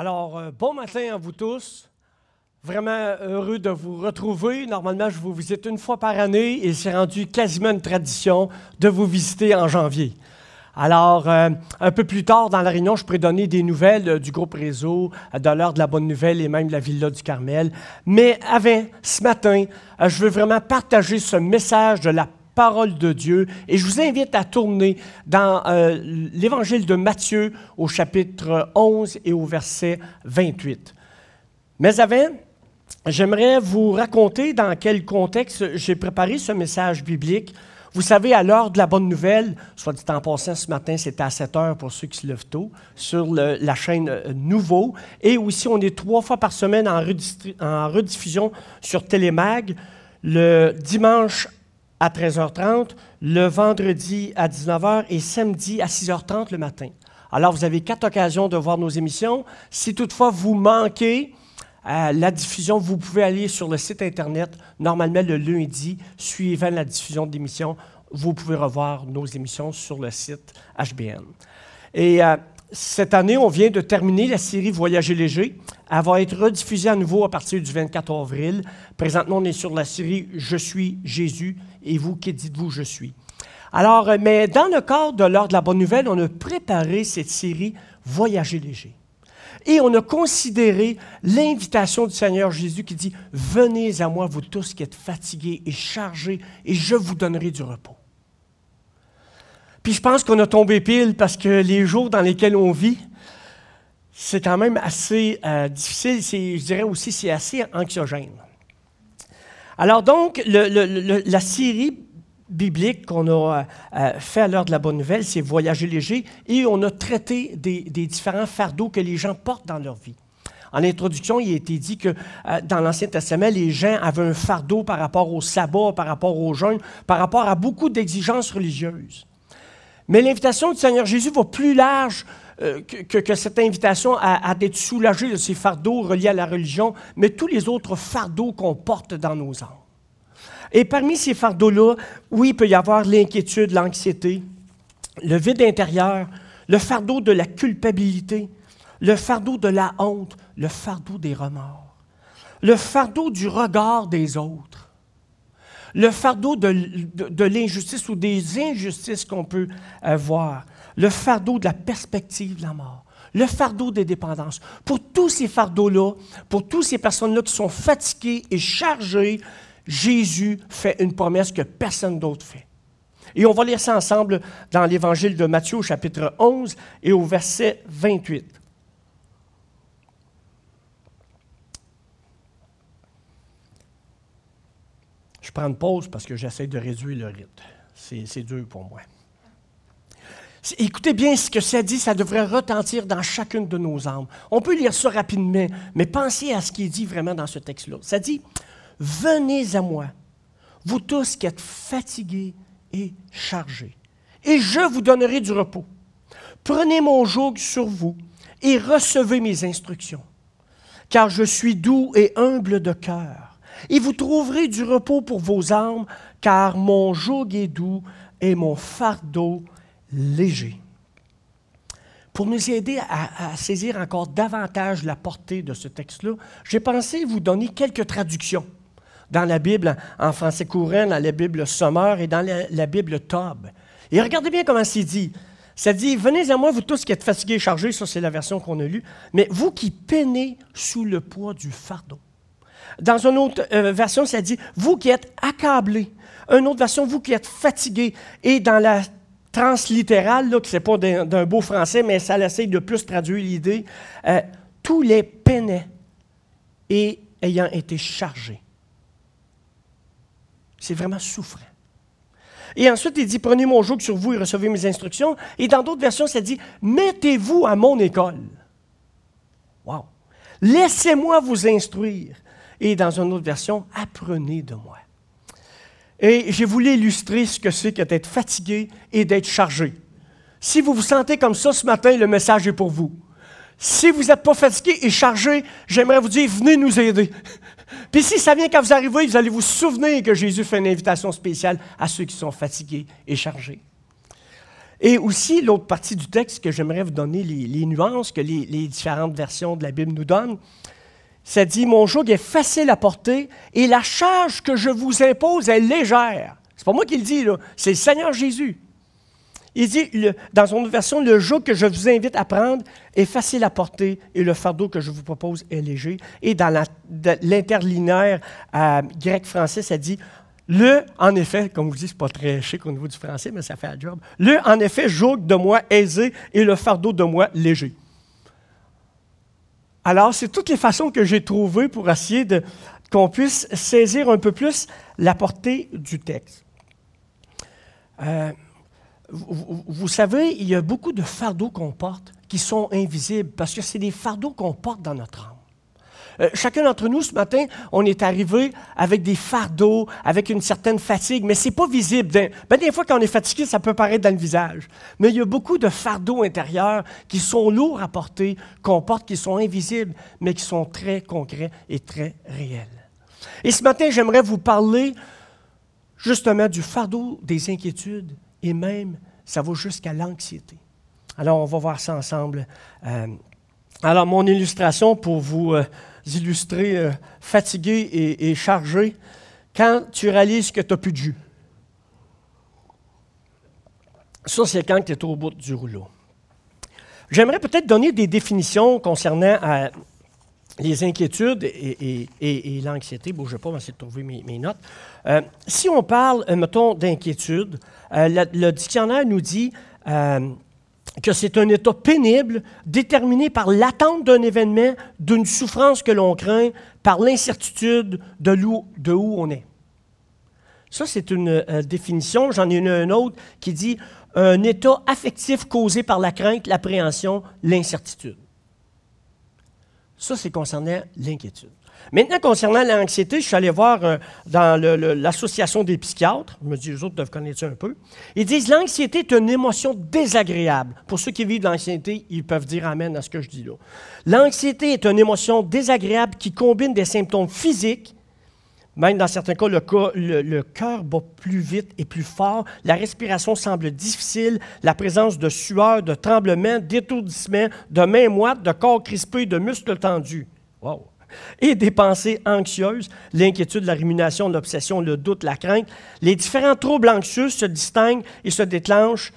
Alors, euh, bon matin à vous tous. Vraiment heureux de vous retrouver. Normalement, je vous visite une fois par année et c'est rendu quasiment une tradition de vous visiter en janvier. Alors, euh, un peu plus tard dans la réunion, je pourrais donner des nouvelles euh, du groupe Réseau, de l'heure de la bonne nouvelle et même de la Villa du Carmel. Mais avant, ce matin, je veux vraiment partager ce message de la parole de Dieu. Et je vous invite à tourner dans euh, l'évangile de Matthieu au chapitre 11 et au verset 28. Mais avant, j'aimerais vous raconter dans quel contexte j'ai préparé ce message biblique. Vous savez, à l'heure de la bonne nouvelle, soit dit en passant, ce matin, c'était à 7 heures pour ceux qui se lèvent tôt, sur la chaîne euh, Nouveau. Et aussi, on est trois fois par semaine en, en rediffusion sur Télémag, le dimanche à 13h30, le vendredi à 19h et samedi à 6h30 le matin. Alors, vous avez quatre occasions de voir nos émissions. Si toutefois vous manquez euh, la diffusion, vous pouvez aller sur le site Internet, normalement le lundi, suivant la diffusion d'émissions, vous pouvez revoir nos émissions sur le site HBN. Et euh, cette année, on vient de terminer la série Voyager léger. Elle va être rediffusée à nouveau à partir du 24 avril. Présentement, on est sur la série Je suis Jésus et vous, qui dites-vous Je suis? Alors, euh, mais dans le cadre de l'heure de la bonne nouvelle, on a préparé cette série Voyager léger. Et on a considéré l'invitation du Seigneur Jésus qui dit, Venez à moi, vous tous qui êtes fatigués et chargés, et je vous donnerai du repos. Puis je pense qu'on a tombé pile parce que les jours dans lesquels on vit, c'est quand même assez euh, difficile. Je dirais aussi c'est assez anxiogène. Alors donc, la série biblique qu'on a euh, fait à l'heure de la bonne nouvelle, c'est Voyager léger, et on a traité des, différents fardeaux que les gens portent dans leur vie. En introduction, il a été dit que euh, dans l'Ancien Testament, les gens avaient un fardeau par rapport au sabbat, par rapport au jeûne, par rapport à beaucoup d'exigences religieuses. Mais l'invitation du Seigneur Jésus va plus large euh, que, cette invitation à, être soulagé de ces fardeaux reliés à la religion, mais tous les autres fardeaux qu'on porte dans nos âmes. Et parmi ces fardeaux-là, oui, il peut y avoir l'inquiétude, l'anxiété, le vide intérieur, le fardeau de la culpabilité, le fardeau de la honte, le fardeau des remords, le fardeau du regard des autres, le fardeau de, l'injustice ou des injustices qu'on peut voir, le fardeau de la perspective de la mort, le fardeau des dépendances. Pour tous ces fardeaux-là, pour toutes ces personnes-là qui sont fatiguées et chargées, Jésus fait une promesse que personne d'autre fait. Et on va lire ça ensemble dans l'évangile de Matthieu au chapitre 11 et au verset 28. Je prends une pause parce que j'essaie de réduire le rythme. C'est dur pour moi. Écoutez bien ce que ça dit, ça devrait retentir dans chacune de nos âmes. On peut lire ça rapidement, mais pensez à ce qui est dit vraiment dans ce texte-là. Ça dit, Venez à moi, vous tous qui êtes fatigués et chargés, et je vous donnerai du repos. Prenez mon joug sur vous et recevez mes instructions, car je suis doux et humble de cœur et vous trouverez du repos pour vos âmes, car mon joug est doux et mon fardeau léger. Pour nous aider à, saisir encore davantage la portée de ce texte-là, j'ai pensé vous donner quelques traductions dans la Bible en français courant, dans la Bible Sommeur et dans la, Bible Tob. Et regardez bien comment c'est dit. Ça dit, venez à moi, vous tous qui êtes fatigués et chargés, ça c'est la version qu'on a lue, mais vous qui peinez sous le poids du fardeau. Dans une autre euh, version, ça dit Vous qui êtes accablés. Une autre version, vous qui êtes fatigués. Et dans la translittérale, là, qui n'est pas d'un beau français, mais ça essaie de plus traduire l'idée, euh, tous les peinaient et ayant été chargés. C'est vraiment souffrant. Et ensuite, il dit, prenez mon joug sur vous et recevez mes instructions. Et dans d'autres versions, ça dit, mettez-vous à mon école. Wow. Laissez-moi vous instruire. Et dans une autre version, apprenez de moi. Et j'ai voulu illustrer ce que c'est que d'être fatigué et d'être chargé. Si vous vous sentez comme ça ce matin, le message est pour vous. Si vous n'êtes pas fatigué et chargé, j'aimerais vous dire, venez nous aider. Puis si ça vient quand vous arrivez, vous allez vous souvenir que Jésus fait une invitation spéciale à ceux qui sont fatigués et chargés. Et aussi, l'autre partie du texte que j'aimerais vous donner les, nuances que les, les, différentes versions de la Bible nous donnent, ça dit Mon joug est facile à porter et la charge que je vous impose est légère. C'est pas moi qui le dis, c'est le Seigneur Jésus. Il dit, dans une version, le joug que je vous invite à prendre est facile à porter et le fardeau que je vous propose est léger. Et dans l'interlinéaire euh, grec-français, ça dit, le, en effet, comme vous dites, c'est pas très chic au niveau du français, mais ça fait un job. Le, en effet, joug de moi aisé et le fardeau de moi léger. Alors, c'est toutes les façons que j'ai trouvées pour essayer qu'on puisse saisir un peu plus la portée du texte. Euh, vous, savez, il y a beaucoup de fardeaux qu'on porte qui sont invisibles parce que c'est des fardeaux qu'on porte dans notre âme. Euh, chacun d'entre nous, ce matin, on est arrivé avec des fardeaux, avec une certaine fatigue, mais ce n'est pas visible. Ben, des fois, quand on est fatigué, ça peut paraître dans le visage. Mais il y a beaucoup de fardeaux intérieurs qui sont lourds à porter, qu'on porte, qui sont invisibles, mais qui sont très concrets et très réels. Et ce matin, j'aimerais vous parler justement du fardeau des inquiétudes et même ça va jusqu'à l'anxiété. Alors, on va voir ça ensemble. Euh, alors, mon illustration pour vous euh, illustrer euh, fatigué et, chargé, quand tu réalises que tu n'as plus de jus. Ça, c'est quand tu es au bout du rouleau. J'aimerais peut-être donner des définitions concernant les inquiétudes et, l'anxiété. Bon, je ne vais pas essayer de trouver mes, notes. si on parle, mettons, d'inquiétude, euh, le, dictionnaire nous dit euh, que c'est un état pénible déterminé par l'attente d'un événement, d'une souffrance que l'on craint, par l'incertitude de, de, où on est. Ça, c'est une euh, définition. J'en ai une, une autre qui dit un état affectif causé par la crainte, l'appréhension, l'incertitude. Ça, c'est concernant l'inquiétude. Maintenant, concernant l'anxiété, je suis allé voir euh, dans l'Association des psychiatres, je me dis, les autres doivent connaître ça un peu. Ils disent l'anxiété est une émotion désagréable. Pour ceux qui vivent l'anxiété, ils peuvent dire Amen à ce que je dis là. L'anxiété est une émotion désagréable qui combine des symptômes physiques, même dans certains cas, le, cœur bat plus vite et plus fort, la respiration semble difficile, la présence de sueur, de tremblements, d'étourdissements, de mains moites, de corps crispés, de muscles tendus. Wow! Et des pensées anxieuses, l'inquiétude, la rumination, l'obsession, le doute, la crainte. Les différents troubles anxieux se distinguent et se déclenchent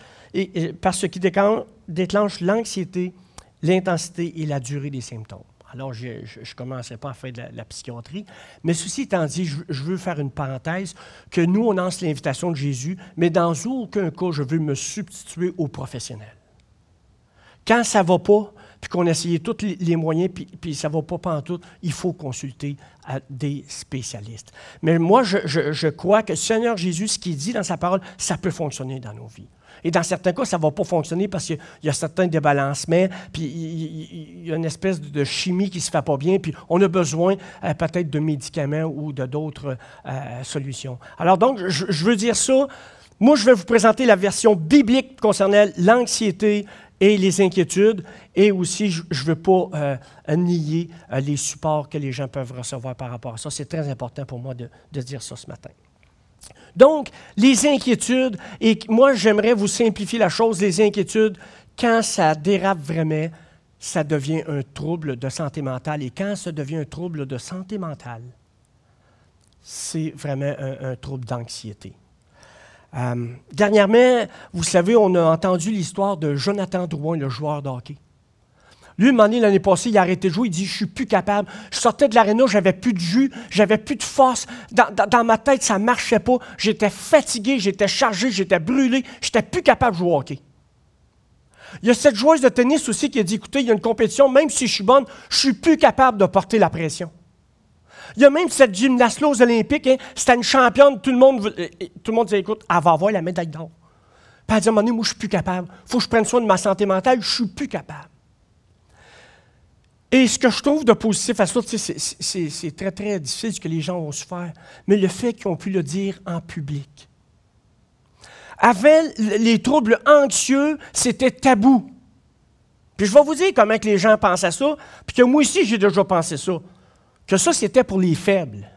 par ce qui déclenche l'anxiété, l'intensité et la durée des symptômes. Alors, je ne commencerai pas à faire de la, psychiatrie, mais ceci étant dit, je, je, veux faire une parenthèse, que nous, on lance l'invitation de Jésus, mais dans aucun cas, je veux me substituer aux professionnels. Quand ça ne va pas, puis qu'on a essayé tous les moyens, puis, ça ne va pas tout, il faut consulter des spécialistes. Mais moi, je, crois que Seigneur Jésus, ce qu'il dit dans sa parole, ça peut fonctionner dans nos vies. Et dans certains cas, ça ne va pas fonctionner parce qu'il y a certains débalancements, puis il y a une espèce de chimie qui ne se fait pas bien, puis on a besoin euh, peut-être de médicaments ou de d'autres euh, solutions. Alors donc, je, je veux dire ça. Moi, je vais vous présenter la version biblique concernant l'anxiété et les inquiétudes, et aussi, je ne veux pas euh, nier euh, les supports que les gens peuvent recevoir par rapport à ça. C'est très important pour moi de, dire ça ce matin. Donc, les inquiétudes, et moi j'aimerais vous simplifier la chose, les inquiétudes, quand ça dérape vraiment, ça devient un trouble de santé mentale. Et quand ça devient un trouble de santé mentale, c'est vraiment un trouble d'anxiété. Euh, dernièrement, vous savez, on a entendu l'histoire de Jonathan Drouin, le joueur de hockey. Lui, un l'année passée, il a arrêté de jouer. Il dit Je suis plus capable. Je sortais de l'aréna, j'avais plus de jus, j'avais plus de force. Dans, ma tête, ça ne marchait pas. J'étais fatigué, j'étais chargé, j'étais brûlé. J'étais plus capable de jouer au hockey. Il y a cette joueuse de tennis aussi qui a dit Écoutez, il y a une compétition, même si je suis bonne, je suis plus capable de porter la pression. Il y a même cette gymnaste aux Olympiques, hein, c'était une championne, tout le monde, euh, euh, tout le monde disait, écoute, elle va avoir la médaille d'or. Puis elle dit, à moi, je ne suis plus capable. Il faut que je prenne soin de ma santé mentale, je ne suis plus capable. Et ce que je trouve de positif à ça, c'est très, très difficile ce que les gens se faire, mais le fait qu'ils ont pu le dire en public. Avant, les troubles anxieux, c'était tabou. Puis je vais vous dire comment que les gens pensent à ça, puis que moi aussi, j'ai déjà pensé ça que ça, c'était pour les faibles.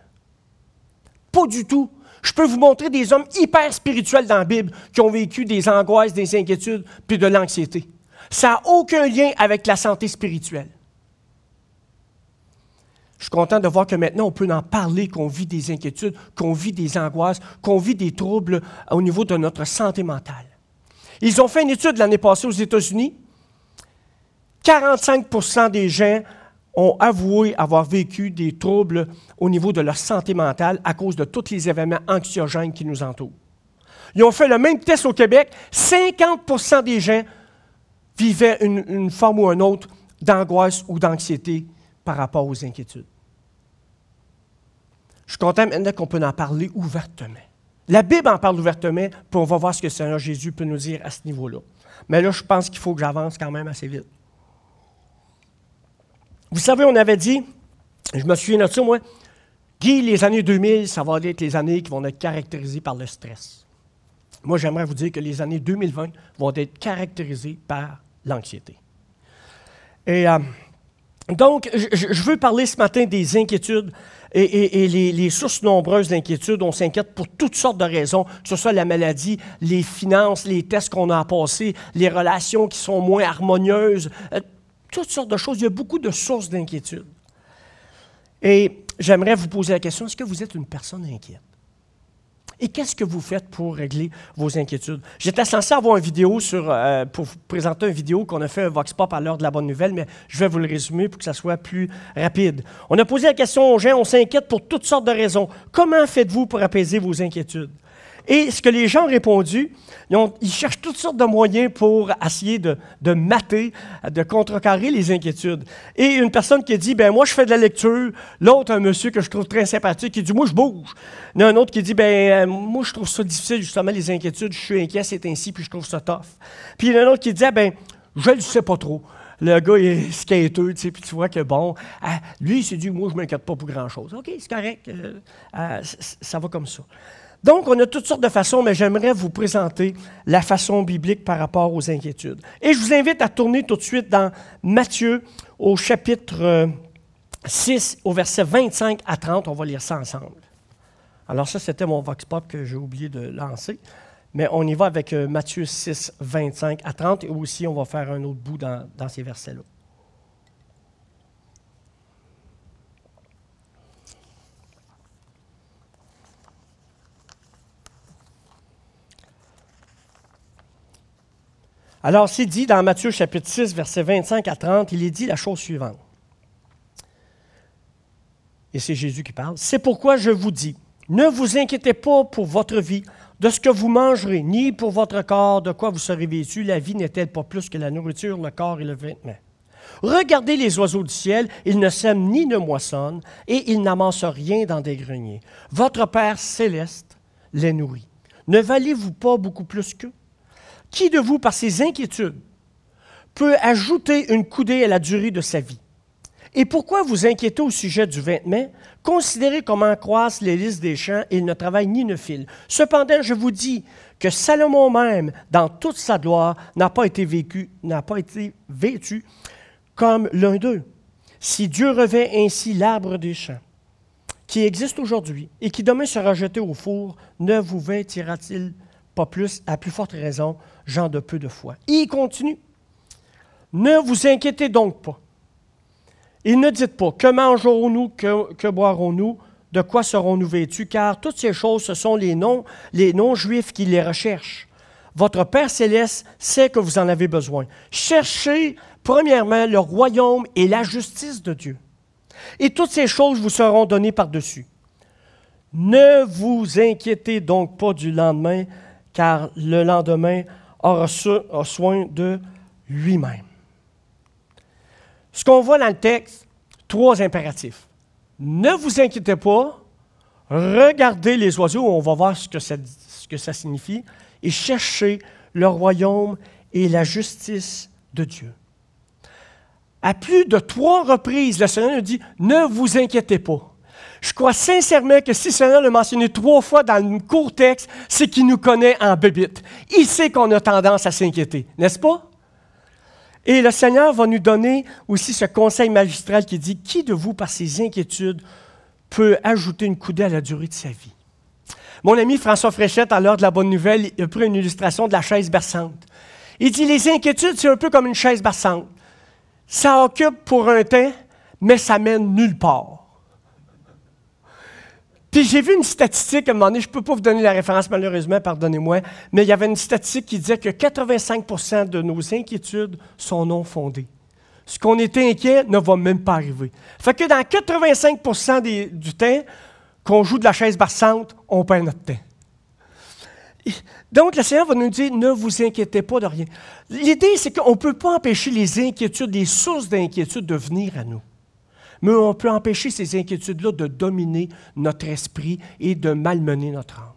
Pas du tout. Je peux vous montrer des hommes hyper spirituels dans la Bible qui ont vécu des angoisses, des inquiétudes, puis de l'anxiété. Ça n'a aucun lien avec la santé spirituelle. Je suis content de voir que maintenant, on peut en parler, qu'on vit des inquiétudes, qu'on vit des angoisses, qu'on vit des troubles au niveau de notre santé mentale. Ils ont fait une étude l'année passée aux États-Unis. 45% des gens ont avoué avoir vécu des troubles au niveau de leur santé mentale à cause de tous les événements anxiogènes qui nous entourent. Ils ont fait le même test au Québec. 50% des gens vivaient une, une forme ou une autre d'angoisse ou d'anxiété par rapport aux inquiétudes. Je suis content maintenant qu'on peut en parler ouvertement. La Bible en parle ouvertement, puis on va voir ce que le Seigneur Jésus peut nous dire à ce niveau-là. Mais là, je pense qu'il faut que j'avance quand même assez vite. Vous savez, on avait dit, je me souviens de ça, moi, Guy, les années 2000, ça va être les années qui vont être caractérisées par le stress. Moi, j'aimerais vous dire que les années 2020 vont être caractérisées par l'anxiété. Et euh, donc, je, veux parler ce matin des inquiétudes et, les, sources nombreuses d'inquiétudes. On s'inquiète pour toutes sortes de raisons, que ce soit la maladie, les finances, les tests qu'on a à passer, les relations qui sont moins harmonieuses, euh, toutes sortes de choses. Il y a beaucoup de sources d'inquiétude. Et j'aimerais vous poser la question, est-ce que vous êtes une personne inquiète? Et qu'est-ce que vous faites pour régler vos inquiétudes? J'étais censé avoir une vidéo sur, euh, pour vous présenter une vidéo qu'on a fait un Vox Pop à l'heure de la bonne nouvelle, mais je vais vous le résumer pour que ça soit plus rapide. On a posé la question aux gens, on s'inquiète pour toutes sortes de raisons. Comment faites-vous pour apaiser vos inquiétudes? Et ce que les gens ont répondu, ils, cherchent toutes sortes de moyens pour essayer de, mater, de contrecarrer les inquiétudes. Et une personne qui dit, ben moi je fais de la lecture. L'autre, un monsieur que je trouve très sympathique, qui dit, moi je bouge. Il y a un autre qui dit, ben euh, moi je trouve ça difficile justement les inquiétudes, je suis inquiet, c'est ainsi, puis je trouve ça tough. Puis il y en a un autre qui dit, ben je ne sais pas trop. Le gars est skateux, tu sais, puis tu vois que bon, ah, lui il s'est dit, moi je ne m'inquiète pas pour grand-chose. OK, c'est correct, euh, euh, ça va comme ça. Donc, on a toutes sortes de façons, mais j'aimerais vous présenter la façon biblique par rapport aux inquiétudes. Et je vous invite à tourner tout de suite dans Matthieu au chapitre 6, euh, au verset 25 à 30. On va lire ça ensemble. Alors ça, c'était mon vox pop que j'ai oublié de lancer. Mais on y va avec euh, Matthieu 6, 25 à 30. Et aussi, on va faire un autre bout dans, dans ces versets-là. Alors, c'est dit dans Matthieu chapitre 6, versets 25 à 30, il est dit la chose suivante. Et c'est Jésus qui parle. C'est pourquoi je vous dis, ne vous inquiétez pas pour votre vie, de ce que vous mangerez, ni pour votre corps, de quoi vous serez vêtu. La vie n'est-elle pas plus que la nourriture, le corps et le vêtement? Regardez les oiseaux du ciel, ils ne sèment ni ne moissonnent, et ils n'amassent rien dans des greniers. Votre Père céleste les nourrit. Ne valez-vous pas beaucoup plus qu'eux? Qui de vous, par ses inquiétudes, peut ajouter une coudée à la durée de sa vie? Et pourquoi vous inquiétez au sujet du vêtement? Considérez comment croissent les lys des champs, ils ne travaillent ni ne filent. Cependant, je vous dis que Salomon même, dans toute sa gloire, n'a pas été vécu, n'a pas été vêtu comme l'un d'eux. Si Dieu revêt ainsi l'arbre des champs, qui existe aujourd'hui et qui demain sera jeté au four, ne vous vêtira-t-il pas plus, à plus forte raison, gens de peu de foi. il continue. Ne vous inquiétez donc pas. Et ne dites pas, que mangerons-nous, que, boirons-nous, de quoi serons-nous vêtus, car toutes ces choses, ce sont les non, les non-juifs qui les recherchent. Votre Père céleste sait que vous en avez besoin. Cherchez premièrement le royaume et la justice de Dieu. Et toutes ces choses vous seront données par-dessus. Ne vous inquiétez donc pas du lendemain, car le lendemain aura soin de lui-même. Ce qu'on voit dans le texte, trois impératifs. Ne vous inquiétez pas, regardez les oiseaux, on va voir ce que ça, signifie, et cherchez le royaume et la justice de Dieu. À plus de trois reprises, le Seigneur nous dit, ne vous inquiétez pas. Je crois sincèrement que si le Seigneur l'a mentionné trois fois dans le court texte, c'est qu'il nous connaît en bébite. Il sait qu'on a tendance à s'inquiéter, n'est-ce pas? Et le Seigneur va nous donner aussi ce conseil magistral qui dit, qui de vous, par ses inquiétudes, peut ajouter une coudée à la durée de sa vie? Mon ami François Fréchette, à l'heure de la bonne nouvelle, a pris une illustration de la chaise berçante. Il dit Les inquiétudes, c'est un peu comme une chaise berçante. Ça occupe pour un temps, mais ça mène nulle part. Puis j'ai vu une statistique à un moment donné, je ne peux pas vous donner la référence malheureusement, pardonnez-moi, mais il y avait une statistique qui disait que 85% de nos inquiétudes sont non fondées. Ce qu'on était inquiet ne va même pas arriver. Fait que dans 85% du temps qu'on joue de la chaise barsante, on perd notre temps. Donc, le Seigneur va nous dire, ne vous inquiétez pas de rien. L'idée, c'est qu'on ne peut pas empêcher les inquiétudes, les sources d'inquiétude de venir à nous. Mais on peut empêcher ces inquiétudes-là de dominer notre esprit et de malmener notre âme.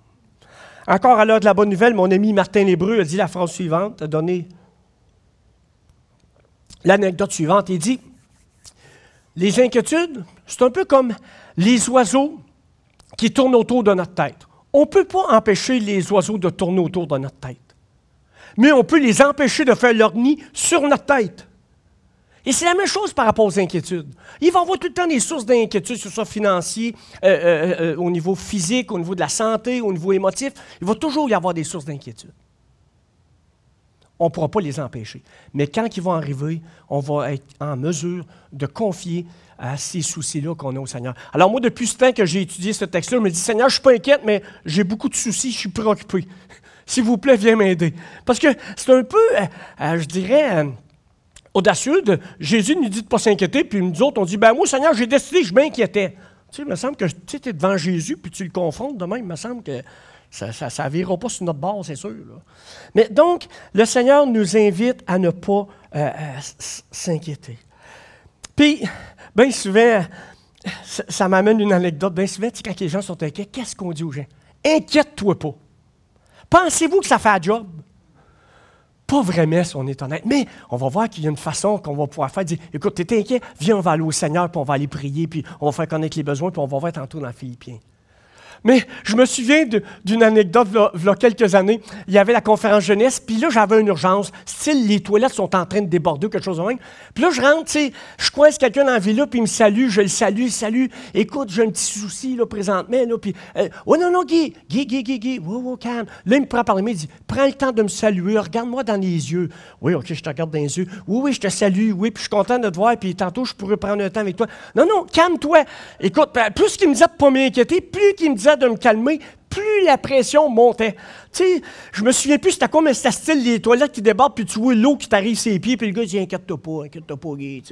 Encore à l'heure de la bonne nouvelle, mon ami Martin Lébreu a dit la phrase suivante, a donné l'anecdote suivante. Il dit, les inquiétudes, c'est un peu comme les oiseaux qui tournent autour de notre tête. On ne peut pas empêcher les oiseaux de tourner autour de notre tête. Mais on peut les empêcher de faire leur nid sur notre tête. Et c'est la même chose par rapport aux inquiétudes. Il va avoir tout le temps des sources d'inquiétude, que ce soit financier, euh, euh, euh, au niveau physique, au niveau de la santé, au niveau émotif. Il va toujours y avoir des sources d'inquiétude on ne pourra pas les empêcher. Mais quand ils vont arriver, on va être en mesure de confier à ces soucis-là qu'on a au Seigneur. Alors moi, depuis ce temps que j'ai étudié ce texte-là, je me dis, Seigneur, je ne suis pas inquiète, mais j'ai beaucoup de soucis, je suis préoccupé. S'il vous plaît, viens m'aider. Parce que c'est un peu, je dirais, audacieux. Jésus nous dit de ne pas s'inquiéter, puis nous autres, on dit, ben moi, Seigneur, j'ai décidé, je m'inquiétais. Tu sais, il me semble que tu es devant Jésus, puis tu le confrontes demain, il me semble que ça ne virera pas sur notre bord, c'est sûr. Mais donc, le Seigneur nous invite à ne pas euh, euh, s'inquiéter. Puis, bien souvent, ça, m'amène une anecdote. Bien souvent, quand les gens sont inquiets, qu'est-ce qu'on dit aux gens? Inquiète-toi pas. Pensez-vous que ça fait un job? Pas vraiment, si on est honnête. Mais on va voir qu'il y a une façon qu'on va pouvoir faire. Dire, écoute, tu es inquiet? Viens, on va aller au Seigneur, puis on va aller prier, puis on va faire connaître les besoins, puis on va voir tantôt dans Philippiens. Mais je me souviens d'une anecdote, il y a quelques années. Il y avait la conférence jeunesse, puis là, j'avais une urgence. Style, les toilettes sont en train de déborder ou quelque chose de même. Puis là, je rentre, tu sais, je coince quelqu'un dans la villa, puis il me salue, je le salue, salue. Écoute, j'ai un petit souci, là, présentement, là, puis... Euh, oh non, non, Guy, Guy, Guy, Guy, Guy, wow, wow, calme. Là, il me prend par les mains, il dit, prends le temps de me saluer, regarde-moi dans les yeux. Oui, OK, je te regarde dans les yeux. Oui, oui, je te salue, oui, puis je suis content de te voir, puis tantôt, je pourrais prendre un temps avec toi. Non, non, calme-toi. Écoute, plus qu'il me disait de pas m'inquiéter, plus qu'il me disait de me calmer, plus la pression montait. Tu sais, je me souviens plus c'était quoi, mais c'était style les toilettes qui débordent, puis tu vois l'eau qui t'arrive sur les pieds, puis le gars dit Inquiète-toi pas, inquiète-toi pas, Guy.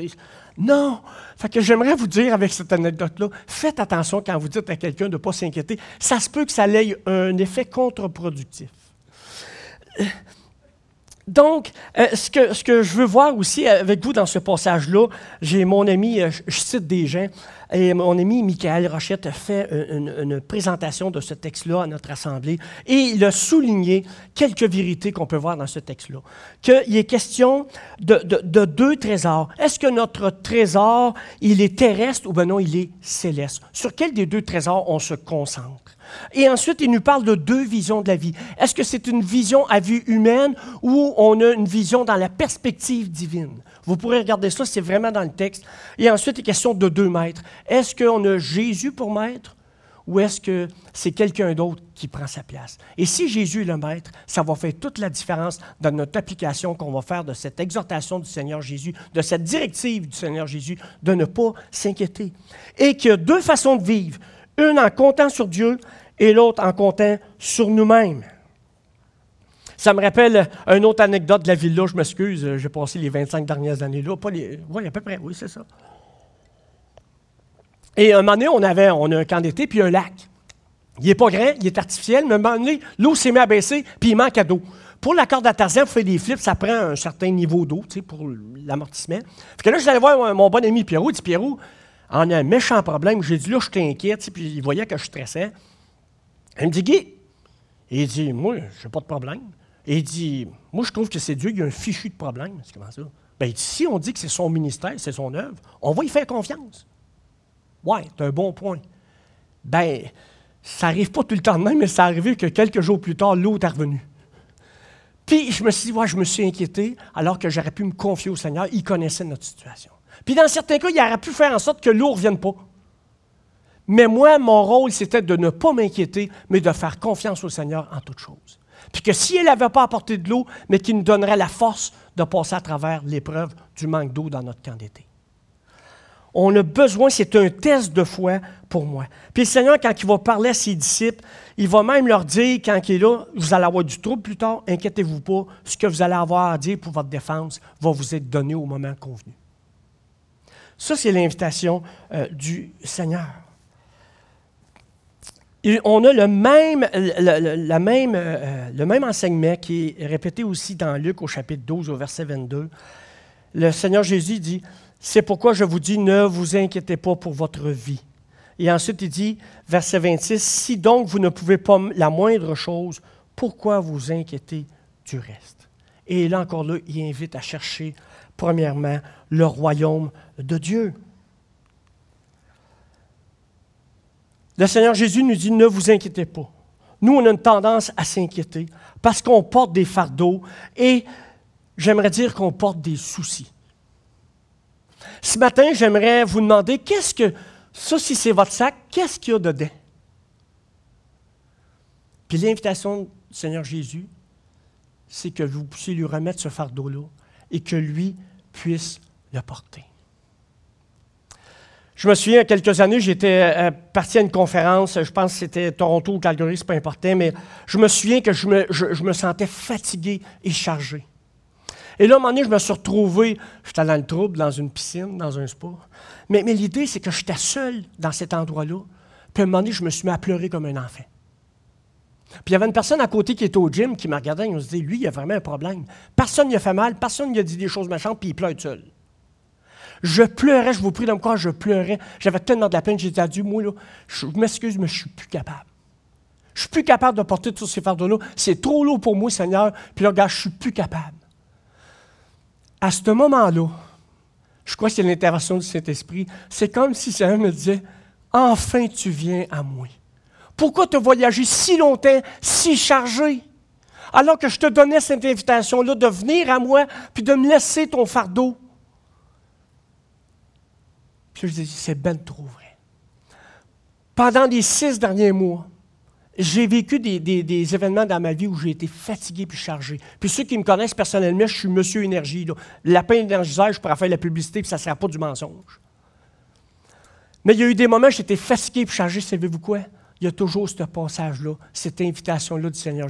Non! Fait que j'aimerais vous dire avec cette anecdote-là, faites attention quand vous dites à quelqu'un de ne pas s'inquiéter. Ça se peut que ça ait un effet contre-productif. Donc, euh, ce, que, ce, que, je veux voir aussi avec vous dans ce passage-là, j'ai mon ami, euh, je cite des gens, et mon ami Michael Rochette a fait une, présentation de ce texte-là à notre assemblée et il a souligné quelques vérités qu'on peut voir dans ce texte-là. Qu'il est question de, de deux trésors. Est-ce que notre trésor, il est terrestre ou bien non, il est céleste? Sur quel des deux trésors on se concentre? Et ensuite, il nous parle de deux visions de la vie. Est-ce que c'est une vision à vue humaine ou on a une vision dans la perspective divine? Vous pourrez regarder ça, c'est vraiment dans le texte. Et ensuite, il est question de deux maîtres. Est-ce qu'on a Jésus pour maître ou est-ce que c'est quelqu'un d'autre qui prend sa place? Et si Jésus est le maître, ça va faire toute la différence dans notre application qu'on va faire de cette exhortation du Seigneur Jésus, de cette directive du Seigneur Jésus, de ne pas s'inquiéter. Et qu'il y a deux façons de vivre, une en comptant sur Dieu et l'autre en comptant sur nous-mêmes. Ça me rappelle une autre anecdote de la ville-là, je m'excuse, euh, j'ai passé les 25 dernières années là, oui, à peu près, oui, c'est ça. Et un moment donné, on, avait, on a un camp d'été, puis un lac. Il n'est pas grand, il est artificiel, mais à un moment donné, l'eau s'est mise à baisser, puis il manque d'eau. Pour la corde à Tarzan, pour faire des flips, ça prend un certain niveau d'eau, tu sais, pour l'amortissement. Fait que là, je allé voir mon bon ami Pierrot, il dit Pierrot, a un méchant problème. J'ai dit là, je t'inquiète, puis il voyait que je stressais. Il me dit Guy, il dit Moi, je n'ai pas de problème. Il dit Moi, je trouve que c'est Dieu qui a un fichu de problème. C'est comment ça? Bien, si on dit que c'est son ministère, c'est son œuvre, on va y faire confiance. Ouais, c'est un bon point. Ben, ça n'arrive pas tout le temps de même, mais ça arrivé que quelques jours plus tard, l'eau est revenue. Puis je me suis dit, ouais, je me suis inquiété, alors que j'aurais pu me confier au Seigneur. Il connaissait notre situation. Puis dans certains cas, il aurait pu faire en sorte que l'eau ne revienne pas. Mais moi, mon rôle, c'était de ne pas m'inquiéter, mais de faire confiance au Seigneur en toutes choses. Puis que si elle n'avait pas apporté de l'eau, mais qu'il nous donnerait la force de passer à travers l'épreuve du manque d'eau dans notre camp d'été. On a besoin, c'est un test de foi pour moi. Puis le Seigneur, quand il va parler à ses disciples, il va même leur dire, quand il est là, vous allez avoir du trouble plus tard, inquiétez-vous pas, ce que vous allez avoir à dire pour votre défense va vous être donné au moment convenu. Ça, c'est l'invitation euh, du Seigneur. on a le même, le, même, euh, le même enseignement qui est répété aussi dans Luc au chapitre 12 au verset 22. Le Seigneur Jésus dit, c'est pourquoi je vous dis, ne vous inquiétez pas pour votre vie. Et ensuite, il dit, verset 26, Si donc vous ne pouvez pas la moindre chose, pourquoi vous inquiétez du reste? Et là encore, là, il invite à chercher, premièrement, le royaume de Dieu. Le Seigneur Jésus nous dit, ne vous inquiétez pas. Nous, on a une tendance à s'inquiéter parce qu'on porte des fardeaux et j'aimerais dire qu'on porte des soucis. Ce matin, j'aimerais vous demander, qu'est-ce que, ça, si c'est votre sac, qu'est-ce qu'il y a dedans? Puis l'invitation du Seigneur Jésus, c'est que vous puissiez lui remettre ce fardeau-là et que lui puisse le porter. Je me souviens, il y a quelques années, j'étais euh, parti à une conférence, je pense que c'était Toronto ou Calgary, c'est pas important, mais je me souviens que je me, me sentais fatigué et chargé. Et là, à un moment donné, je me suis retrouvé, j'étais dans le trouble, dans une piscine, dans un spa. Mais, l'idée, c'est que j'étais seul dans cet endroit-là. Puis à un moment donné, je me suis mis à pleurer comme un enfant. Puis il y avait une personne à côté qui était au gym qui m'a regardé et se dit Lui, il a vraiment un problème. Personne n'y a fait mal, personne n'y a dit des choses méchantes, puis il pleure seul. Je pleurais, je vous prie me croire, je pleurais. J'avais tellement de la peine, j'ai dit à Dieu Moi, je m'excuse, mais je ne suis plus capable. Je ne suis plus capable de porter tous ces fardeaux-là. C'est trop lourd pour moi, Seigneur. Puis là, regarde, je ne suis plus capable à ce moment-là, je crois que c'est l'intervention du Saint-Esprit, c'est comme si ça me disait, enfin tu viens à moi. Pourquoi te voyager si longtemps, si chargé? Alors que je te donnais cette invitation-là de venir à moi, puis de me laisser ton fardeau. Puis je dis, c'est ben trop vrai. Pendant les six derniers mois, j'ai vécu des, événements dans ma vie où j'ai été fatigué puis chargé. Puis ceux qui me connaissent personnellement, je suis monsieur énergie. Là. Lapin énergiseur, je pourrais faire la publicité, puis ça ne sera pas du mensonge. Mais il y a eu des moments où j'étais fatigué puis chargé. Savez-vous quoi? Il y a toujours ce passage-là, cette invitation-là du Seigneur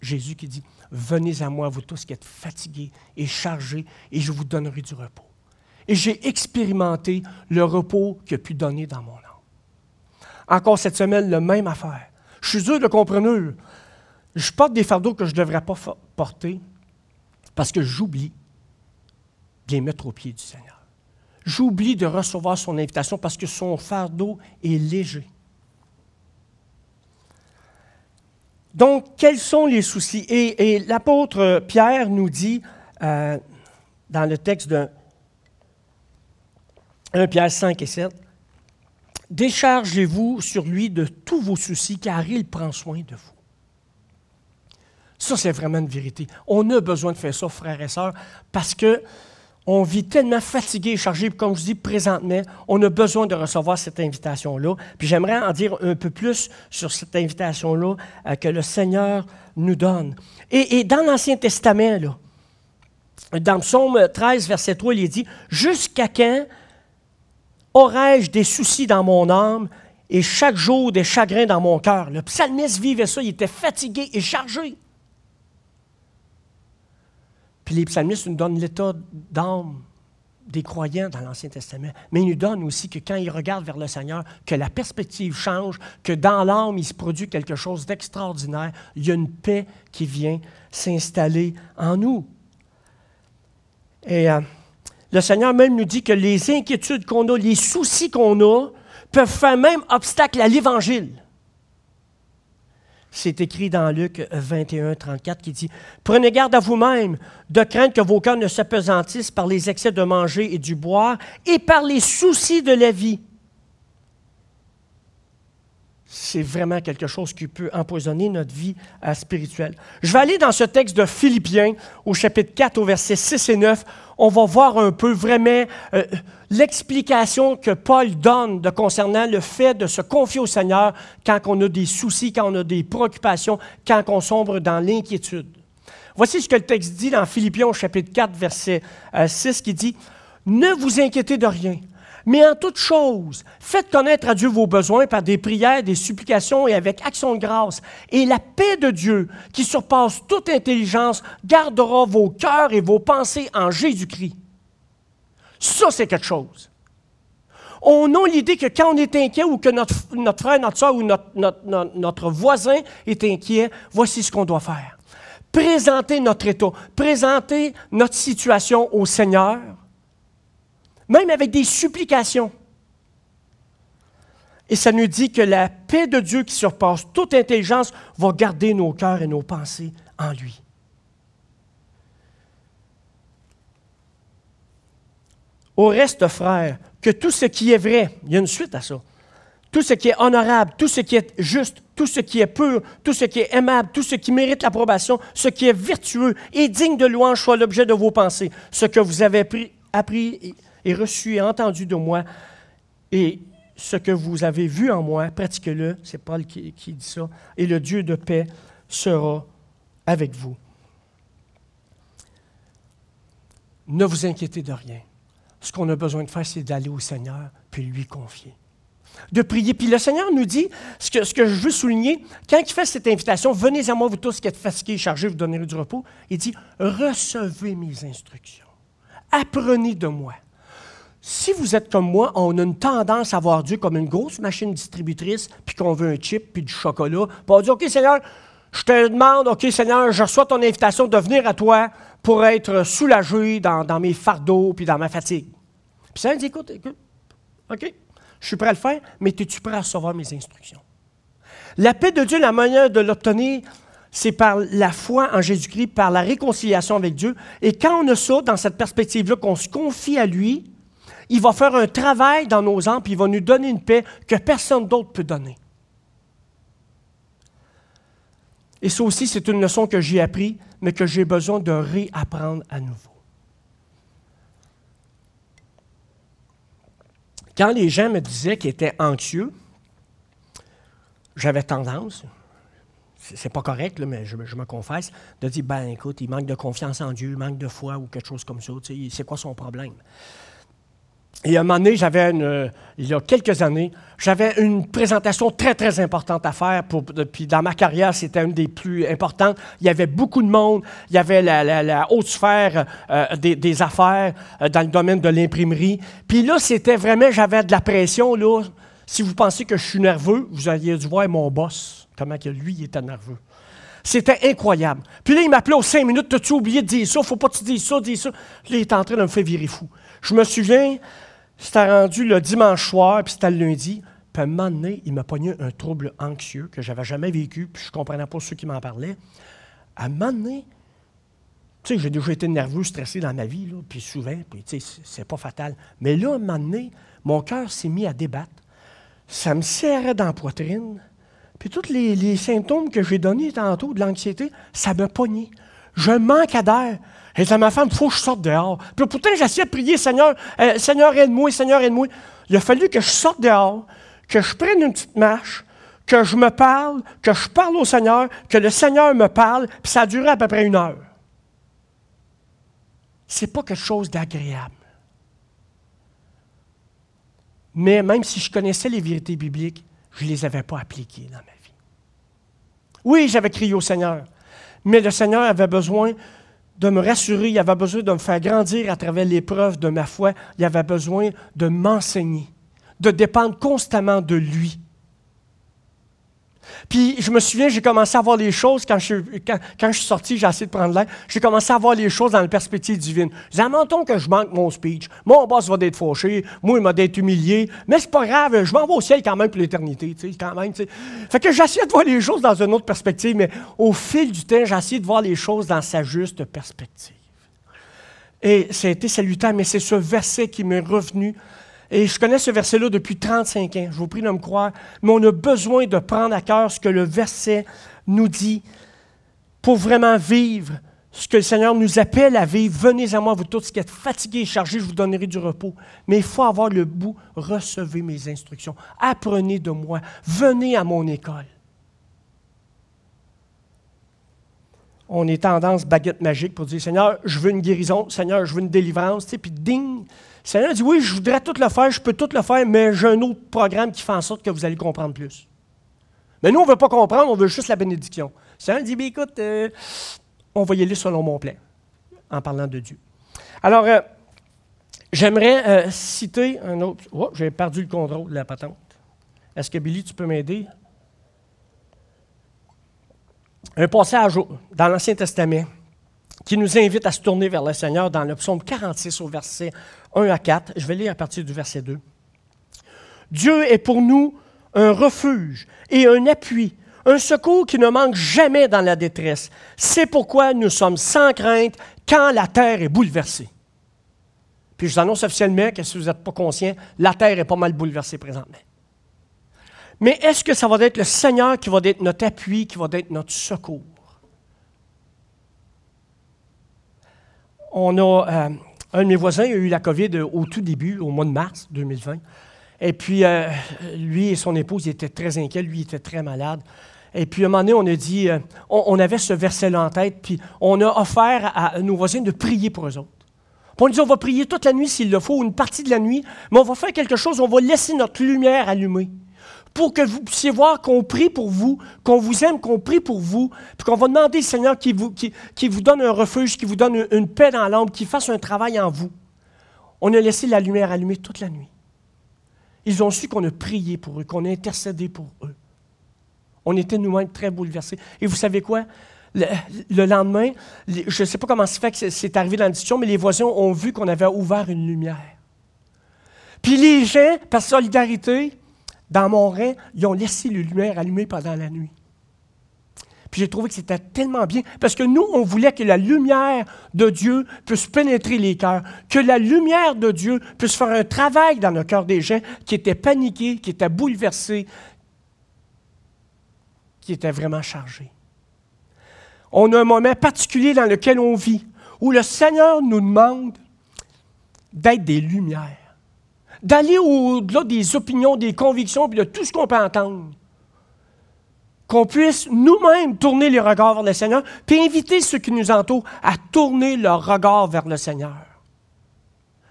Jésus qui dit Venez à moi, vous tous qui êtes fatigués et chargés, et je vous donnerai du repos. Et j'ai expérimenté le repos qu'il a pu donner dans mon âme. Encore cette semaine, le même affaire. Je suis dur de comprendre. Je porte des fardeaux que je ne devrais pas porter parce que j'oublie de les mettre au pied du Seigneur. J'oublie de recevoir son invitation parce que son fardeau est léger. Donc, quels sont les soucis? Et, l'apôtre Pierre nous dit euh, dans le texte de 1 Pierre 5 et 7, Déchargez-vous sur lui de tous vos soucis, car il prend soin de vous. Ça, c'est vraiment une vérité. On a besoin de faire ça, frères et sœurs, parce que on vit tellement fatigué et chargé, comme je dis présentement, on a besoin de recevoir cette invitation-là. Puis j'aimerais en dire un peu plus sur cette invitation-là euh, que le Seigneur nous donne. Et, et dans l'Ancien Testament, là, dans Psaume 13, verset 3, il est dit Jusqu'à quand Aurais-je des soucis dans mon âme et chaque jour des chagrins dans mon cœur? Le psalmiste vivait ça, il était fatigué et chargé. Puis les psalmistes nous donnent l'état d'âme des croyants dans l'Ancien Testament, mais ils nous donnent aussi que quand ils regardent vers le Seigneur, que la perspective change, que dans l'âme, il se produit quelque chose d'extraordinaire. Il y a une paix qui vient s'installer en nous. Et euh, le Seigneur même nous dit que les inquiétudes qu'on a, les soucis qu'on a, peuvent faire même obstacle à l'Évangile. C'est écrit dans Luc 21, 34 qui dit Prenez garde à vous-même, de craindre que vos cœurs ne s'apesantissent par les excès de manger et du boire et par les soucis de la vie. C'est vraiment quelque chose qui peut empoisonner notre vie euh, spirituelle. Je vais aller dans ce texte de Philippiens au chapitre 4 au verset 6 et 9. On va voir un peu vraiment euh, l'explication que Paul donne concernant le fait de se confier au Seigneur quand on a des soucis, quand on a des préoccupations, quand on sombre dans l'inquiétude. Voici ce que le texte dit dans Philippiens au chapitre 4 verset 6 euh, qui dit, Ne vous inquiétez de rien mais en toute chose, faites connaître à Dieu vos besoins par des prières, des supplications et avec action de grâce. Et la paix de Dieu, qui surpasse toute intelligence, gardera vos cœurs et vos pensées en Jésus-Christ. Ça, c'est quelque chose. On a l'idée que quand on est inquiet ou que notre, frère, notre soeur ou notre, voisin est inquiet, voici ce qu'on doit faire. Présenter notre état, présenter notre situation au Seigneur même avec des supplications. Et ça nous dit que la paix de Dieu qui surpasse toute intelligence va garder nos cœurs et nos pensées en lui. Au reste, frères, que tout ce qui est vrai, il y a une suite à ça, tout ce qui est honorable, tout ce qui est juste, tout ce qui est pur, tout ce qui est aimable, tout ce qui mérite l'approbation, ce qui est vertueux et digne de louange soit l'objet de vos pensées, ce que vous avez appris et reçu et entendu de moi, et ce que vous avez vu en moi, pratiquez-le, c'est Paul qui, qui dit ça, et le Dieu de paix sera avec vous. Ne vous inquiétez de rien. Ce qu'on a besoin de faire, c'est d'aller au Seigneur, puis lui confier. De prier. Puis le Seigneur nous dit, ce que, ce que je veux souligner, quand il fait cette invitation, venez à moi, vous tous qui êtes fatigués chargés, vous donnerez du repos, il dit, recevez mes instructions. Apprenez de moi si vous êtes comme moi, on a une tendance à voir Dieu comme une grosse machine distributrice, puis qu'on veut un chip, puis du chocolat, puis on dit, OK Seigneur, je te demande, OK Seigneur, je reçois ton invitation de venir à toi pour être soulagé dans, mes fardeaux, puis dans ma fatigue. Puis Seigneur dit, écoute, écoute, OK, je suis prêt à le faire, mais es-tu prêt à recevoir mes instructions? La paix de Dieu, la manière de l'obtenir, c'est par la foi en Jésus-Christ, par la réconciliation avec Dieu. Et quand on a ça, dans cette perspective-là, qu'on se confie à lui, il va faire un travail dans nos âmes, puis il va nous donner une paix que personne d'autre peut donner. Et ça aussi, c'est une leçon que j'ai appris, mais que j'ai besoin de réapprendre à nouveau. Quand les gens me disaient qu'ils étaient anxieux, j'avais tendance, c'est pas correct, mais je, me confesse, de dire, ben écoute, il manque de confiance en Dieu, il manque de foi ou quelque chose comme ça. C'est quoi son problème? Et à un moment donné, j'avais une, il y a quelques années, j'avais une présentation très, très importante à faire. Puis dans ma carrière, c'était une des plus importantes. Il y avait beaucoup de monde. Il y avait la, haute sphère euh, des, affaires euh, dans le domaine de l'imprimerie. Puis là, c'était vraiment, j'avais de la pression. Là. Si vous pensez que je suis nerveux, vous auriez dû voir mon boss, comment que lui, il était nerveux. C'était incroyable. Puis là, il m'appelait aux cinq minutes, t'as-tu oublié de dire ça? Faut pas que tu dises ça, dis ça. Là, il est en train de me faire virer fou. Je me souviens, c'était rendu le dimanche soir, puis c'était le lundi. Puis à un moment donné, il m'a pogné un trouble anxieux que j'avais jamais vécu, puis je ne comprenais pas ceux qui m'en parlaient. À un moment donné, tu sais, j'ai déjà été nerveux, stressé dans ma vie, puis souvent, puis tu sais, c'est pas fatal. Mais là, à un moment donné, mon cœur s'est mis à débattre. Ça me serrait dans la poitrine. Puis tous les, les symptômes que j'ai donnés tantôt de l'anxiété, ça me pognait. Je manque d'air. Et à ma femme, il faut que je sorte dehors. Puis pourtant, j'essayais de prier, Seigneur, euh, Seigneur, aide-moi, Seigneur, aide-moi. Il a fallu que je sorte dehors, que je prenne une petite marche, que je me parle, que je parle au Seigneur, que le Seigneur me parle, puis ça a duré à peu près une heure. C'est pas quelque chose d'agréable. Mais même si je connaissais les vérités bibliques, je ne les avais pas appliquées dans ma vie. Oui, j'avais crié au Seigneur, mais le Seigneur avait besoin de me rassurer, il avait besoin de me faire grandir à travers l'épreuve de ma foi, il avait besoin de m'enseigner, de dépendre constamment de lui. Puis je me souviens, j'ai commencé à voir les choses quand je, je suis sorti, j'ai essayé de prendre l'air. J'ai commencé à voir les choses dans la perspective divine. J'ai que je manque mon speech. Mon boss va être fauché, moi, il m'a d'être humilié. Mais c'est pas grave, je m'en vais au ciel quand même pour l'éternité. Quand même, Fait que j'essaie de voir les choses dans une autre perspective, mais au fil du temps, j'ai essayé de voir les choses dans sa juste perspective. Et ça a été salutaire, mais c'est ce verset qui m'est revenu Et je connais ce verset-là depuis 35 ans. Je vous prie de me croire. Mais on a besoin de prendre à cœur ce que le verset nous dit pour vraiment vivre ce que le Seigneur nous appelle à vivre. Venez à moi, vous tous qui êtes fatigués et chargés, je vous donnerai du repos. Mais il faut avoir le bout. Recevez mes instructions. Apprenez de moi. Venez à mon école. On est tendance baguette magique pour dire Seigneur, je veux une guérison. Seigneur, je veux une délivrance. Puis ding, Seigneur dit Oui, je voudrais tout le faire, je peux tout le faire, mais j'ai un autre programme qui fait en sorte que vous allez comprendre plus. Mais nous, on ne veut pas comprendre, on veut juste la bénédiction. Seigneur dit Bien, écoute, euh, on va y aller selon mon plan, en parlant de Dieu. Alors, euh, j'aimerais euh, citer un autre. Oh, j'ai perdu le contrôle de la patente. Est-ce que Billy, tu peux m'aider? Un passage dans l'Ancien Testament qui nous invite à se tourner vers le Seigneur dans le psaume 46 au verset 1 à 4. Je vais lire à partir du verset 2. Dieu est pour nous un refuge et un appui, un secours qui ne manque jamais dans la détresse. C'est pourquoi nous sommes sans crainte quand la terre est bouleversée. Puis je vous annonce officiellement que si vous n'êtes pas conscient, la terre est pas mal bouleversée présentement. Mais est-ce que ça va être le Seigneur qui va être notre appui, qui va être notre secours? On a, euh, un de mes voisins a eu la COVID au tout début, au mois de mars 2020. Et puis, euh, lui et son épouse étaient très inquiets. Lui était très malade. Et puis, à un moment donné, on a dit, euh, on, avait ce verset-là en tête, puis on a offert à nos voisins de prier pour eux autres. Puis on dit, on va prier toute la nuit s'il le faut, une partie de la nuit, mais on va faire quelque chose, on va laisser notre lumière allumée pour que vous puissiez voir qu'on prie pour vous, qu'on vous aime, qu'on prie pour vous, puis qu'on va demander au Seigneur qui vous, qui, vous donne un refuge, qui vous donne une, paix dans l'âme, qui fasse un travail en vous. On a laissé la lumière allumée toute la nuit. Ils ont su qu'on a prié pour eux, qu'on a intercédé pour eux. On était nous-mêmes très bouleversés. Et vous savez quoi? Le, lendemain, je ne sais pas comment c'est fait que c'est arrivé dans la discussion, mais les voisins ont vu qu'on avait ouvert une lumière. Puis les gens, par solidarité, dans mon rein, ils ont laissé les lumières allumées pendant la nuit. Puis j'ai trouvé que c'était tellement bien, parce que nous, on voulait que la lumière de Dieu puisse pénétrer les cœurs, que la lumière de Dieu puisse faire un travail dans le cœur des gens qui étaient paniqués, qui étaient bouleversés, qui étaient vraiment chargés. On a un moment particulier dans lequel on vit, où le Seigneur nous demande d'être des lumières d'aller au-delà des opinions, des convictions, puis de tout ce qu'on peut entendre. Qu'on puisse nous-mêmes tourner les regards vers le Seigneur, puis inviter ceux qui nous entourent à tourner leur regard vers le Seigneur.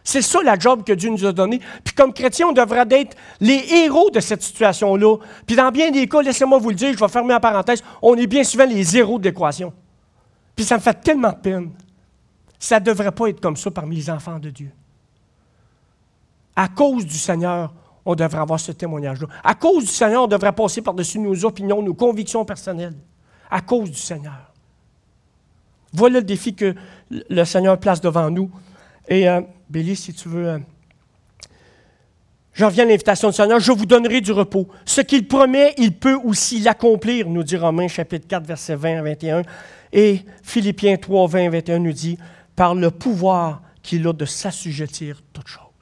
C'est ça la job que Dieu nous a donnée. Puis comme chrétiens, on devrait être les héros de cette situation-là. Puis dans bien des cas, laissez-moi vous le dire, je vais fermer la parenthèse, on est bien souvent les héros de l'équation. Puis ça me fait tellement peine. Ça ne devrait pas être comme ça parmi les enfants de Dieu. À cause du Seigneur, on devrait avoir ce témoignage-là. À cause du Seigneur, on devrait passer par-dessus nos opinions, nos convictions personnelles. À cause du Seigneur. Voilà le défi que le Seigneur place devant nous. Et, euh, Billy, si tu veux, euh, j'en reviens à l'invitation du Seigneur, je vous donnerai du repos. Ce qu'il promet, il peut aussi l'accomplir, nous dit Romains chapitre 4, versets 20 à 21. Et Philippiens 3, 20 à 21 nous dit, par le pouvoir qu'il a de s'assujettir toutes choses.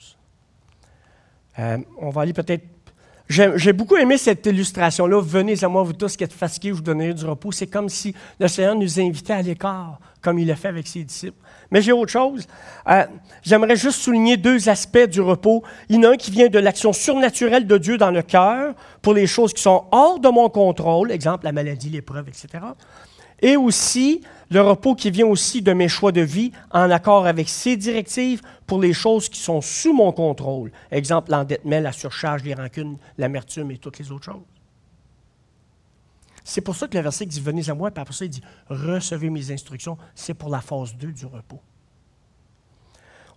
Euh, on va aller peut-être. J'ai beaucoup aimé cette illustration-là. Venez à moi, vous tous qui êtes fatigués, vous donnerai du repos. C'est comme si le Seigneur nous invitait à l'écart, comme il l'a fait avec ses disciples. Mais j'ai autre chose. Euh, j'aimerais juste souligner deux aspects du repos. Il y en a un qui vient de l'action surnaturelle de Dieu dans le cœur pour les choses qui sont hors de mon contrôle, exemple la maladie, l'épreuve, etc. Et aussi le repos qui vient aussi de mes choix de vie en accord avec ses directives pour les choses qui sont sous mon contrôle. Exemple, l'endettement, la surcharge, les rancunes, l'amertume et toutes les autres choses. C'est pour ça que le verset dit Venez à moi, puis après ça, il dit Recevez mes instructions. C'est pour la phase 2 du repos.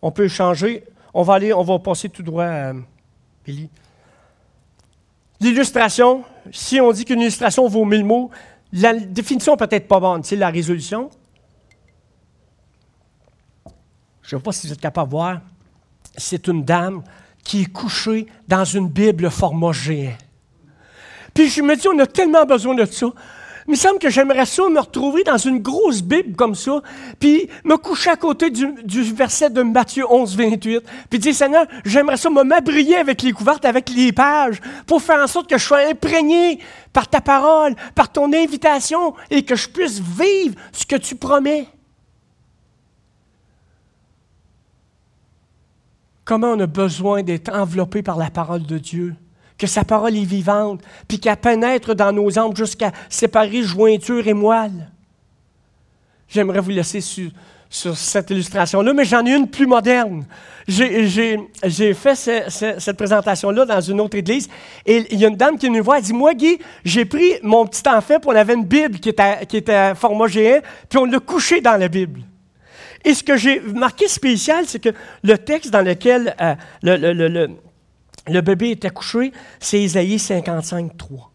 On peut changer. On va aller, on va passer tout droit à Billy. L'illustration, si on dit qu'une illustration vaut mille mots, la définition peut-être pas bonne. C'est la résolution. Je ne sais pas si vous êtes capable de voir. C'est une dame qui est couchée dans une Bible format géant. Puis je me dis, on a tellement besoin de ça. Il me semble que j'aimerais ça me retrouver dans une grosse Bible comme ça, puis me coucher à côté du, verset de Matthieu 11, 28, puis dire, Seigneur, j'aimerais ça me m'abrier avec les couvertes, avec les pages, pour faire en sorte que je sois imprégné par ta parole, par ton invitation, et que je puisse vivre ce que tu promets. Comment on a besoin d'être enveloppé par la parole de Dieu? Que sa parole est vivante, puis qu'elle pénètre dans nos âmes jusqu'à séparer jointure et moelle. J'aimerais vous laisser sur, cette illustration-là, mais j'en ai une plus moderne. J'ai fait cette présentation-là dans une autre église, et il y a une dame qui nous voit, elle dit, moi, Guy, j'ai pris mon petit enfant, puis on avait une Bible qui était, qui était format géant, puis on l'a couché dans la Bible. Et ce que j'ai marqué spécial, c'est que le texte dans lequel euh, le, le bébé était couché, c'est Isaïe 55, 3.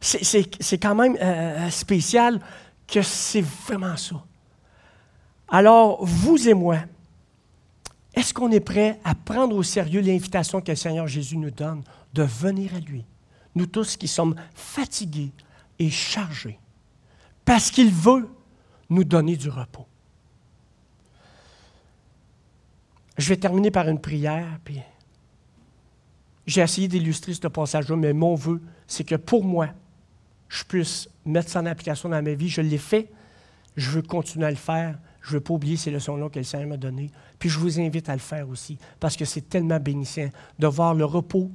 C'est quand même euh, spécial que c'est vraiment ça. Alors, vous et moi, est-ce qu'on est prêt à prendre au sérieux l'invitation que le Seigneur Jésus nous donne de venir à lui? Nous tous qui sommes fatigués et chargés, parce qu'il veut nous donner du repos. Je vais terminer par une prière, puis j'ai essayé d'illustrer ce passage-là, mais mon vœu, c'est que pour moi, je puisse mettre ça en application dans ma vie. Je l'ai fait. Je veux continuer à le faire. Je ne veux pas oublier ces leçons-là que le Seigneur m'a données. Puis je vous invite à le faire aussi, parce que c'est tellement bénissant de voir le repos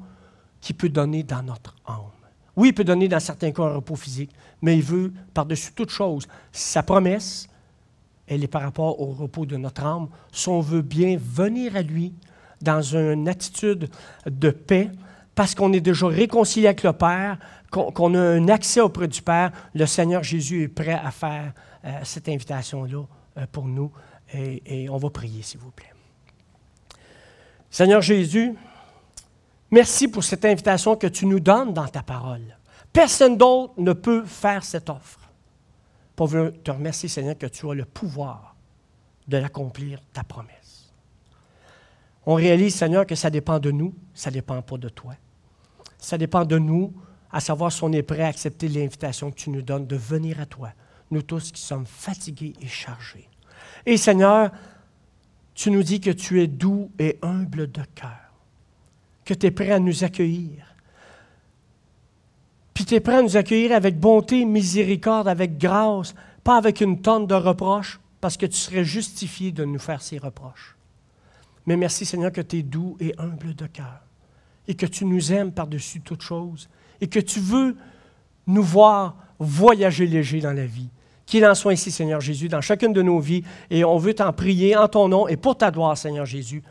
qu'il peut donner dans notre âme. Oui, il peut donner dans certains cas un repos physique, mais il veut, par-dessus toute chose, sa promesse, elle est par rapport au repos de notre âme. Si on veut bien venir à lui, dans une attitude de paix, parce qu'on est déjà réconcilié avec le Père, qu'on a un accès auprès du Père, le Seigneur Jésus est prêt à faire euh, cette invitation-là euh, pour nous. Et, on va prier, s'il vous plaît. Seigneur Jésus, merci pour cette invitation que tu nous donnes dans ta parole. Personne d'autre ne peut faire cette offre. Pour te remercier, Seigneur, que tu as le pouvoir de l'accomplir, ta promesse. On réalise, Seigneur, que ça dépend de nous, ça ne dépend pas de toi. Ça dépend de nous, à savoir si on est prêt à accepter l'invitation que tu nous donnes de venir à toi, nous tous qui sommes fatigués et chargés. Et Seigneur, tu nous dis que tu es doux et humble de cœur, que tu es prêt à nous accueillir. Puis tu es prêt à nous accueillir avec bonté, miséricorde, avec grâce, pas avec une tonne de reproches, parce que tu serais justifié de nous faire ces reproches. Mais merci Seigneur que tu es doux et humble de cœur et que tu nous aimes par-dessus toute chose et que tu veux nous voir voyager léger dans la vie. Qu'il en soit ici, Seigneur Jésus, dans chacune de nos vies. Et on veut t'en prier en ton nom et pour ta gloire, Seigneur Jésus.